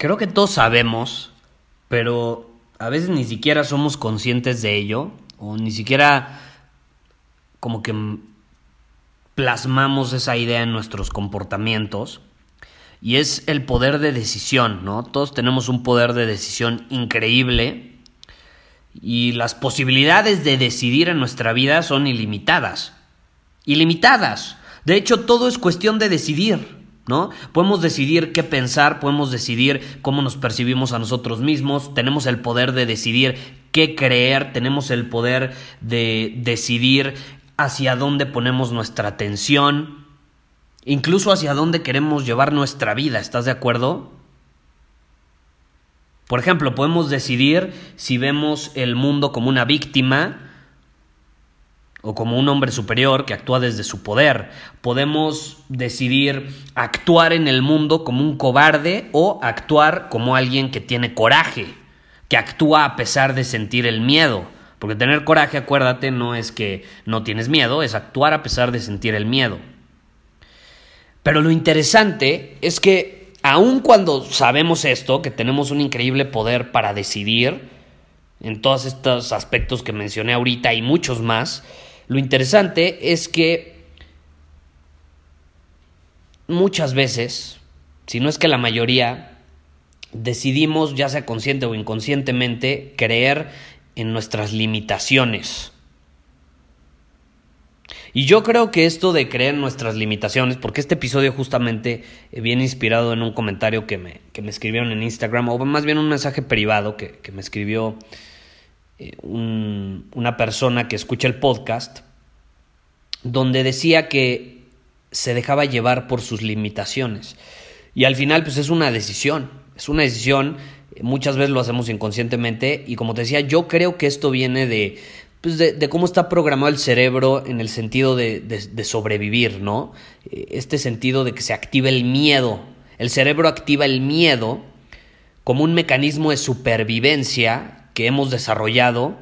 creo que todos sabemos, pero a veces ni siquiera somos conscientes de ello, o ni siquiera como que plasmamos esa idea en nuestros comportamientos, y es el poder de decisión, ¿no? Todos tenemos un poder de decisión increíble, y las posibilidades de decidir en nuestra vida son ilimitadas. Ilimitadas. De hecho, todo es cuestión de decidir. ¿No? Podemos decidir qué pensar, podemos decidir cómo nos percibimos a nosotros mismos, tenemos el poder de decidir qué creer, tenemos el poder de decidir hacia dónde ponemos nuestra atención, incluso hacia dónde queremos llevar nuestra vida, ¿estás de acuerdo? Por ejemplo, podemos decidir si vemos el mundo como una víctima, o como un hombre superior que actúa desde su poder. Podemos decidir actuar en el mundo como un cobarde o actuar como alguien que tiene coraje, que actúa a pesar de sentir el miedo. Porque tener coraje, acuérdate, no es que no tienes miedo, es actuar a pesar de sentir el miedo. Pero lo interesante es que aun cuando sabemos esto, que tenemos un increíble poder para decidir, en todos estos aspectos que mencioné ahorita y muchos más, lo interesante es que muchas veces, si no es que la mayoría, decidimos, ya sea consciente o inconscientemente, creer en nuestras limitaciones. Y yo creo que esto de creer en nuestras limitaciones, porque este episodio justamente viene inspirado en un comentario que me, que me escribieron en Instagram, o más bien un mensaje privado que, que me escribió eh, una persona que escucha el podcast, donde decía que se dejaba llevar por sus limitaciones. Y al final, pues es una decisión, es una decisión, muchas veces lo hacemos inconscientemente, y como te decía, yo creo que esto viene de, pues de, cómo está programado el cerebro en el sentido de, de, sobrevivir, ¿no? Este sentido de que se activa el miedo. El cerebro activa el miedo como un mecanismo de supervivencia que hemos desarrollado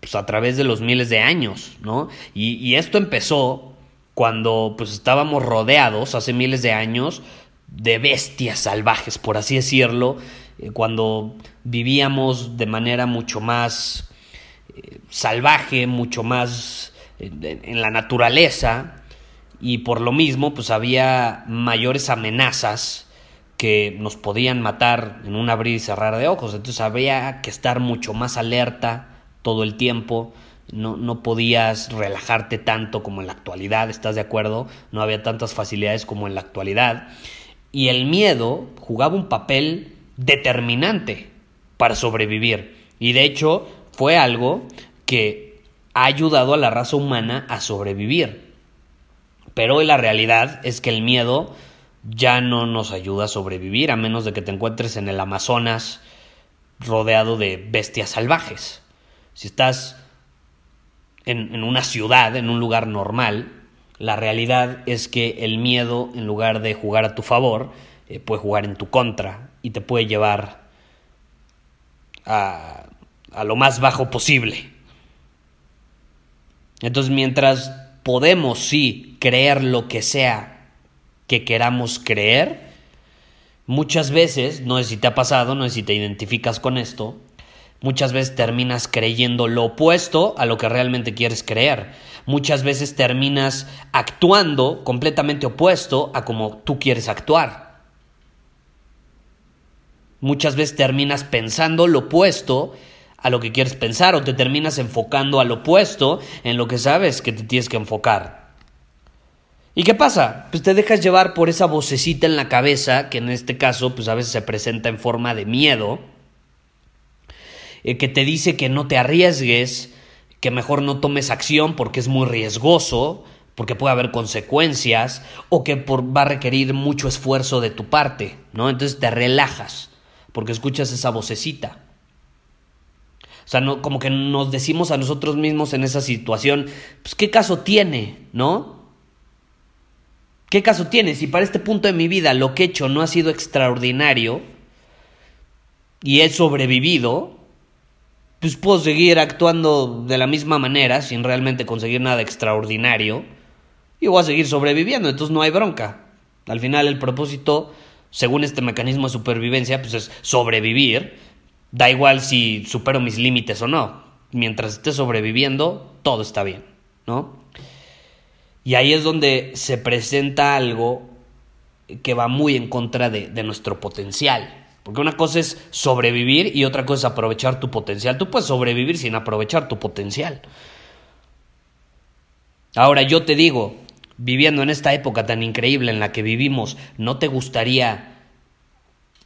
pues, a través de los miles de años, ¿no? Y, esto empezó cuando pues estábamos rodeados hace miles de años de bestias salvajes, por así decirlo, eh, cuando vivíamos de manera mucho más eh, salvaje, mucho más eh, en la naturaleza, y por lo mismo pues había mayores amenazas que nos podían matar en un abrir y cerrar de ojos. Entonces había que estar mucho más alerta todo el tiempo. No, no podías relajarte tanto como en la actualidad, ¿estás de acuerdo? No había tantas facilidades como en la actualidad. Y el miedo jugaba un papel determinante para sobrevivir. Y de hecho fue algo que ha ayudado a la raza humana a sobrevivir. Pero la realidad es que el miedo ya no nos ayuda a sobrevivir a menos de que te encuentres en el Amazonas rodeado de bestias salvajes. Si estás en, una ciudad, en un lugar normal, la realidad es que el miedo, en lugar de jugar a tu favor, eh, puede jugar en tu contra y te puede llevar a, a lo más bajo posible. Entonces, mientras podemos, sí, creer lo que sea que queramos creer, muchas veces, no sé si te ha pasado, no sé si te identificas con esto, muchas veces terminas creyendo lo opuesto a lo que realmente quieres creer. Muchas veces terminas actuando completamente opuesto a como tú quieres actuar. muchas veces terminas pensando lo opuesto a lo que quieres pensar o te terminas enfocando al opuesto en lo que sabes que te tienes que enfocar. ¿Y qué pasa? Pues te dejas llevar por esa vocecita en la cabeza, que en este caso pues a veces se presenta en forma de miedo, eh, que te dice que no te arriesgues, que mejor no tomes acción porque es muy riesgoso, porque puede haber consecuencias, o que va a requerir mucho esfuerzo de tu parte, ¿no? Entonces te relajas, porque escuchas esa vocecita. O sea, no, como que nos decimos a nosotros mismos en esa situación, pues qué caso tiene, ¿no? ¿Qué caso tiene? Si para este punto de mi vida lo que he hecho no ha sido extraordinario y he sobrevivido, pues puedo seguir actuando de la misma manera sin realmente conseguir nada extraordinario y voy a seguir sobreviviendo, entonces no hay bronca. Al final el propósito, según este mecanismo de supervivencia, pues es sobrevivir. Da igual si supero mis límites o no. Mientras esté sobreviviendo, todo está bien, ¿no? Y ahí es donde se presenta algo que va muy en contra de, nuestro potencial. Porque una cosa es sobrevivir y otra cosa es aprovechar tu potencial. Tú puedes sobrevivir sin aprovechar tu potencial. Ahora yo te digo, viviendo en esta época tan increíble en la que vivimos, ¿no te gustaría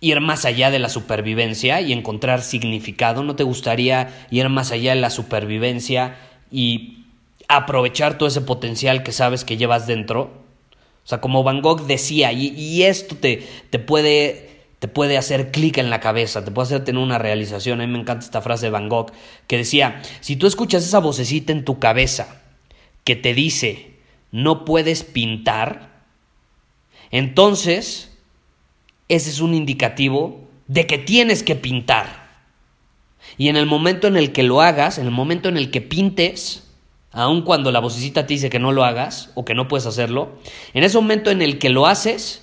ir más allá de la supervivencia y encontrar significado? ¿No te gustaría ir más allá de la supervivencia y aprovechar todo ese potencial que sabes que llevas dentro. O sea, como Van Gogh decía, y, esto te, te, puede, te puede hacer clic en la cabeza, te puede hacer tener una realización. A mí me encanta esta frase de Van Gogh, que decía, si tú escuchas esa vocecita en tu cabeza que te dice, no puedes pintar, entonces ese es un indicativo de que tienes que pintar. Y en el momento en el que lo hagas, en el momento en el que pintes, aun cuando la vocecita te dice que no lo hagas o que no puedes hacerlo, en ese momento en el que lo haces,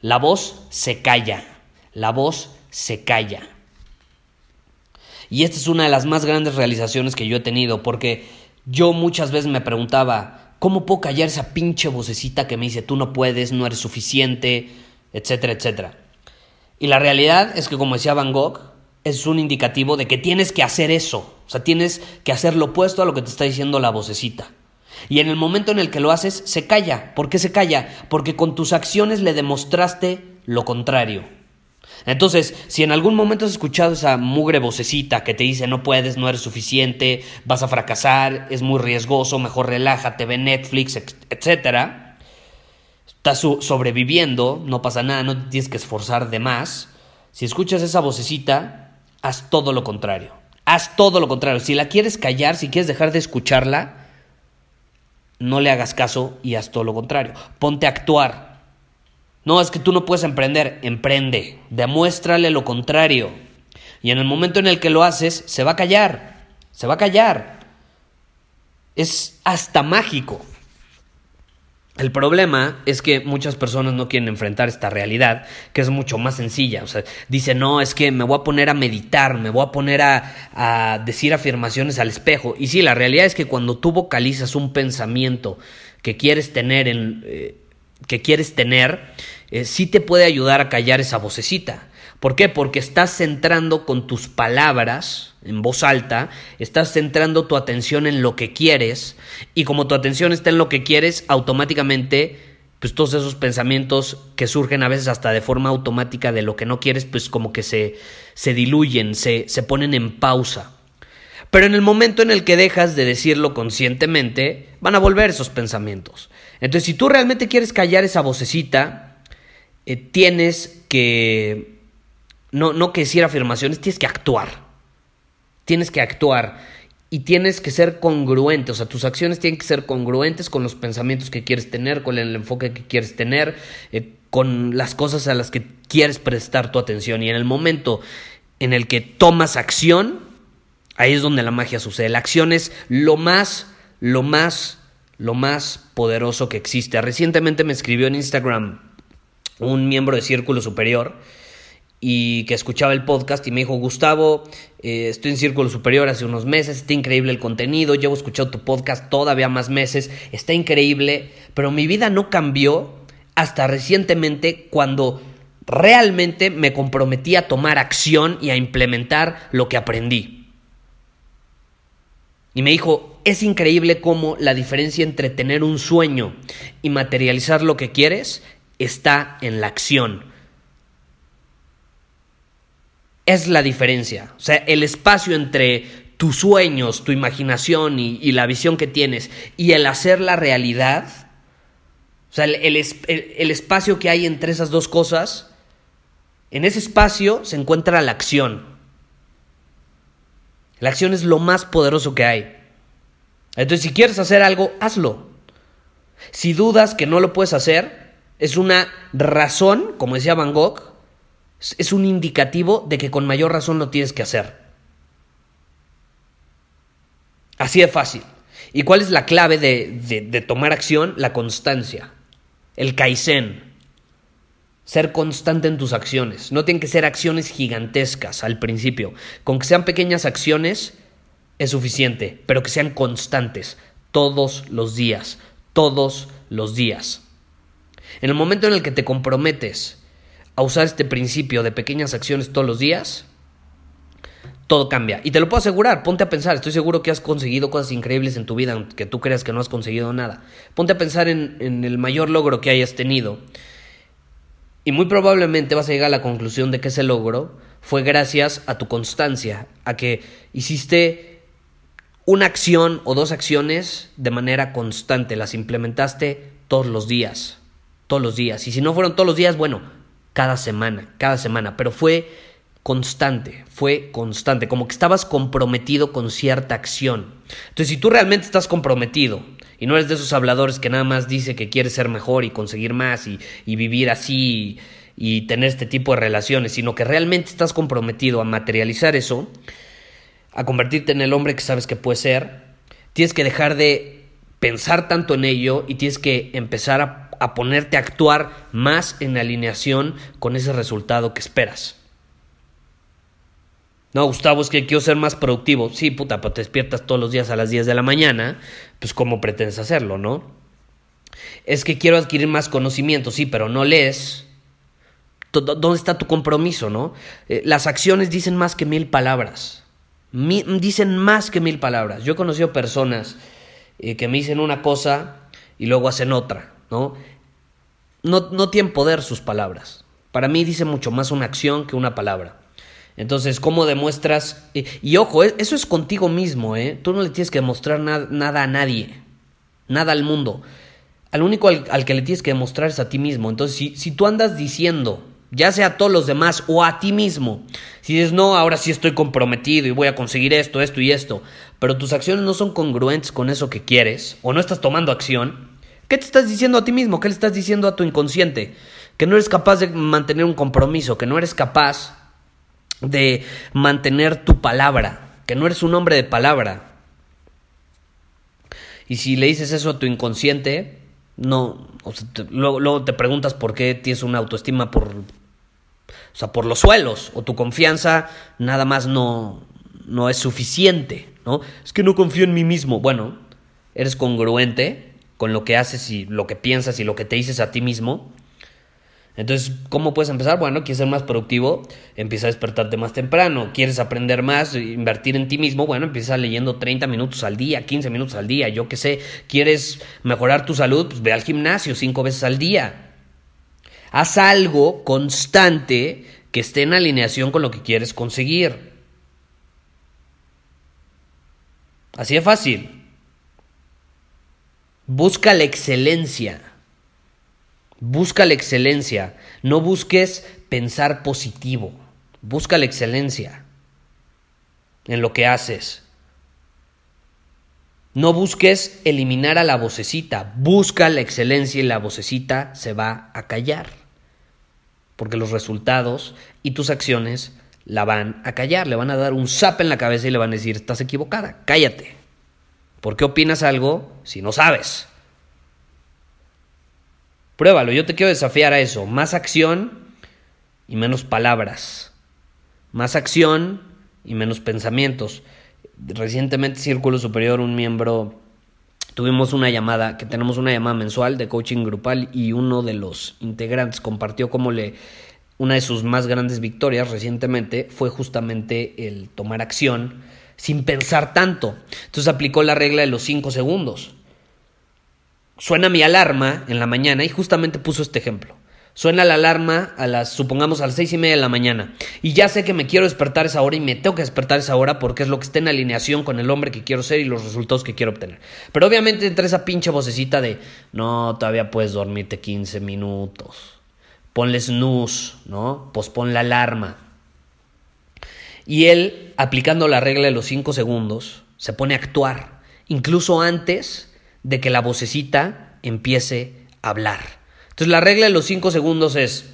la voz se calla, la voz se calla. Y esta es una de las más grandes realizaciones que yo he tenido, porque yo muchas veces me preguntaba, ¿cómo puedo callar esa pinche vocecita que me dice, tú no puedes, no eres suficiente, etcétera, etcétera? Y la realidad es que, como decía Van Gogh, es un indicativo de que tienes que hacer eso. O sea, tienes que hacer lo opuesto a lo que te está diciendo la vocecita. Y en el momento en el que lo haces, se calla. ¿Por qué se calla? Porque con tus acciones le demostraste lo contrario. Entonces, si en algún momento has escuchado esa mugre vocecita que te dice no puedes, no eres suficiente, vas a fracasar, es muy riesgoso, mejor relájate, ve Netflix, etcétera, estás sobreviviendo, no pasa nada, no te tienes que esforzar de más. Si escuchas esa vocecita, haz todo lo contrario. Haz todo lo contrario. Si la quieres callar, si quieres dejar de escucharla, no le hagas caso y haz todo lo contrario. Ponte a actuar. No, es que tú no puedes emprender. Emprende. Demuéstrale lo contrario. Y en el momento en el que lo haces, se va a callar. Se va a callar. Es hasta mágico. El problema es que muchas personas no quieren enfrentar esta realidad, que es mucho más sencilla. O sea, dicen, no, es que me voy a poner a meditar, me voy a poner a, decir afirmaciones al espejo. Y sí, la realidad es que cuando tú vocalizas un pensamiento que quieres tener, en, eh, que quieres tener, eh, sí te puede ayudar a callar esa vocecita. ¿Por qué? Porque estás centrando con tus palabras en voz alta, estás centrando tu atención en lo que quieres y como tu atención está en lo que quieres, automáticamente pues todos esos pensamientos que surgen a veces hasta de forma automática de lo que no quieres, pues como que se, se diluyen, se, se ponen en pausa. Pero en el momento en el que dejas de decirlo conscientemente, van a volver esos pensamientos. Entonces, si tú realmente quieres callar esa vocecita, eh, tienes que no, no que decir afirmaciones, tienes que actuar. Tienes que actuar y tienes que ser congruente, o sea, tus acciones tienen que ser congruentes con los pensamientos que quieres tener, con el enfoque que quieres tener, eh, con las cosas a las que quieres prestar tu atención. Y en el momento en el que tomas acción, ahí es donde la magia sucede. La acción es lo más, lo más, lo más poderoso que existe. Recientemente me escribió en Instagram un miembro de Círculo Superior y que escuchaba el podcast y me dijo, Gustavo, eh, estoy en Círculo Superior hace unos meses, está increíble el contenido, llevo escuchado tu podcast todavía más meses, está increíble, pero mi vida no cambió hasta recientemente cuando realmente me comprometí a tomar acción y a implementar lo que aprendí. Y me dijo, es increíble cómo la diferencia entre tener un sueño y materializar lo que quieres está en la acción. Es la diferencia. O sea, el espacio entre tus sueños, tu imaginación y, la visión que tienes y el hacer la realidad, o sea, el espacio que hay entre esas dos cosas, en ese espacio se encuentra la acción. La acción es lo más poderoso que hay. Entonces, si quieres hacer algo, hazlo. Si dudas que no lo puedes hacer, es una razón, como decía Van Gogh, es un indicativo de que con mayor razón lo tienes que hacer. Así de fácil. ¿Y cuál es la clave de, de tomar acción? La constancia. El kaizen. Ser constante en tus acciones. No tienen que ser acciones gigantescas al principio. Con que sean pequeñas acciones es suficiente, pero que sean constantes todos los días, todos los días. En el momento en el que te comprometes a usar este principio de pequeñas acciones todos los días, todo cambia. Y te lo puedo asegurar, ponte a pensar, estoy seguro que has conseguido cosas increíbles en tu vida, aunque tú creas que no has conseguido nada. Ponte a pensar en, en el mayor logro que hayas tenido y muy probablemente vas a llegar a la conclusión de que ese logro fue gracias a tu constancia, a que hiciste una acción o dos acciones de manera constante, las implementaste todos los días, todos los días. Y si no fueron todos los días, bueno, cada semana, cada semana, pero fue constante, fue constante, como que estabas comprometido con cierta acción. Entonces, si tú realmente estás comprometido y no eres de esos habladores que nada más dice que quieres ser mejor y conseguir más y, vivir así y, y tener este tipo de relaciones, sino que realmente estás comprometido a materializar eso, a convertirte en el hombre que sabes que puedes ser, tienes que dejar de pensar tanto en ello y tienes que empezar a, a ponerte a actuar más en alineación con ese resultado que esperas. No, Gustavo, es que quiero ser más productivo. Sí, puta, pero te despiertas todos los días a las 10 de la mañana, pues ¿cómo pretendes hacerlo, no? Es que quiero adquirir más conocimiento, sí, pero no lees. ¿Dónde está tu compromiso, no? Eh, las acciones dicen más que mil palabras. dicen más que mil palabras. Yo he conocido personas eh, que me dicen una cosa y luego hacen otra, ¿no? No, no tienen poder sus palabras. Para mí dice mucho más una acción que una palabra. Entonces, ¿cómo demuestras? Y, ojo, e, eso es contigo mismo, ¿eh? Tú no le tienes que demostrar nada a nadie, nada al mundo. Al único al, que le tienes que demostrar es a ti mismo. Entonces, si, si tú andas diciendo, ya sea a todos los demás o a ti mismo, si dices, no, ahora sí estoy comprometido y voy a conseguir esto, esto y esto, pero tus acciones no son congruentes con eso que quieres, o no estás tomando acción, ¿qué te estás diciendo a ti mismo? ¿Qué le estás diciendo a tu inconsciente? Que no eres capaz de mantener un compromiso, que no eres capaz de mantener tu palabra, que no eres un hombre de palabra. Y si le dices eso a tu inconsciente, no, luego, te preguntas por qué tienes una autoestima por, o sea, por los suelos, o tu confianza nada más no, no es suficiente, ¿no? Es que no confío en mí mismo. Bueno, eres congruente con lo que haces y lo que piensas y lo que te dices a ti mismo. Entonces, ¿cómo puedes empezar? Bueno, quieres ser más productivo, empieza a despertarte más temprano. ¿Quieres aprender más, invertir en ti mismo? Bueno, empieza leyendo 30 minutos al día, 15 minutos al día, yo qué sé. ¿Quieres mejorar tu salud? Pues ve al gimnasio cinco veces al día. Haz algo constante que esté en alineación con lo que quieres conseguir. Así de fácil. Busca la excelencia. Busca la excelencia, no busques pensar positivo, busca la excelencia en lo que haces. No busques eliminar a la vocecita, busca la excelencia y la vocecita se va a callar. Porque los resultados y tus acciones la van a callar, le van a dar un zap en la cabeza y le van a decir, estás equivocada, cállate. ¿Por qué opinas algo si no sabes? Pruébalo, yo te quiero desafiar a eso. Más acción y menos palabras. Más acción y menos pensamientos. Recientemente Círculo Superior, un miembro, tuvimos una llamada, que tenemos una llamada mensual de coaching grupal y uno de los integrantes compartió cómo le una de sus más grandes victorias recientemente fue justamente el tomar acción sin pensar tanto. Entonces aplicó la regla de los 5 segundos. Suena mi alarma en la mañana y justamente puso este ejemplo. Suena la alarma a las, supongamos, a las seis y media de la mañana. Y ya sé que me quiero despertar esa hora y me tengo que despertar esa hora porque es lo que está en alineación con el hombre que quiero ser y los resultados que quiero obtener. Pero obviamente entre esa pinche vocecita de, no, todavía puedes dormirte 15 minutos. Ponle snooze, ¿no? Pospon la alarma. Y él, aplicando la regla de los 5 segundos, se pone a actuar, incluso antes de que la vocecita empiece a hablar. Entonces la regla de los 5 segundos es,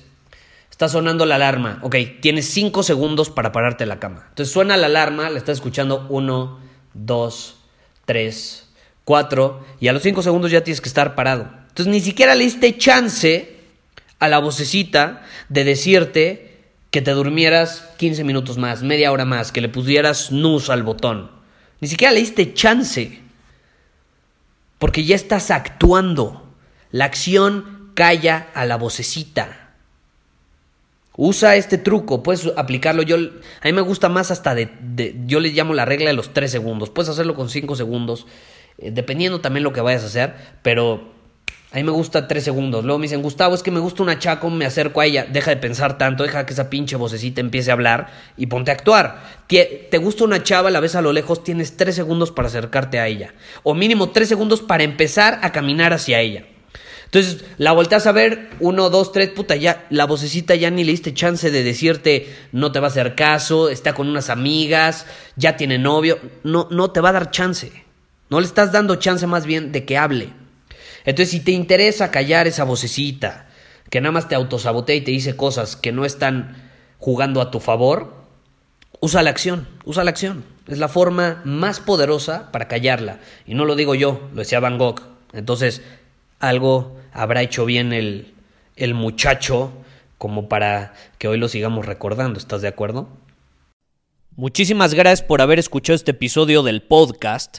está sonando la alarma, ok, tienes 5 segundos para pararte de la cama. Entonces suena la alarma, la estás escuchando 1, 2, 3, 4 y a los 5 segundos ya tienes que estar parado. Entonces ni siquiera le diste chance a la vocecita de decirte que te durmieras 15 minutos más, media hora más, que le pusieras nus al botón. Ni siquiera le diste chance. Porque ya estás actuando. La acción calla a la vocecita. Usa este truco, puedes aplicarlo. Yo, a mí me gusta más hasta de, yo le llamo la regla de los 3 segundos. Puedes hacerlo con 5 segundos, eh, dependiendo también lo que vayas a hacer, pero a mí me gusta 3 segundos. Luego me dicen, Gustavo, es que me gusta una chaco, me acerco a ella. Deja de pensar tanto, deja que esa pinche vocecita empiece a hablar y ponte a actuar. Te, gusta una chava, la ves a lo lejos, tienes 3 segundos para acercarte a ella. O mínimo 3 segundos para empezar a caminar hacia ella. Entonces la volteas a ver, uno, dos, tres, puta, ya la vocecita ya ni le diste chance de decirte no te va a hacer caso, está con unas amigas, ya tiene novio, no, no te va a dar chance. No le estás dando chance más bien de que hable. Entonces, si te interesa callar esa vocecita, que nada más te autosabotea y te dice cosas que no están jugando a tu favor, usa la acción, usa la acción. Es la forma más poderosa para callarla. Y no lo digo yo, lo decía Van Gogh. Entonces, algo habrá hecho bien el, el muchacho como para que hoy lo sigamos recordando. ¿Estás de acuerdo? Muchísimas gracias por haber escuchado este episodio del podcast.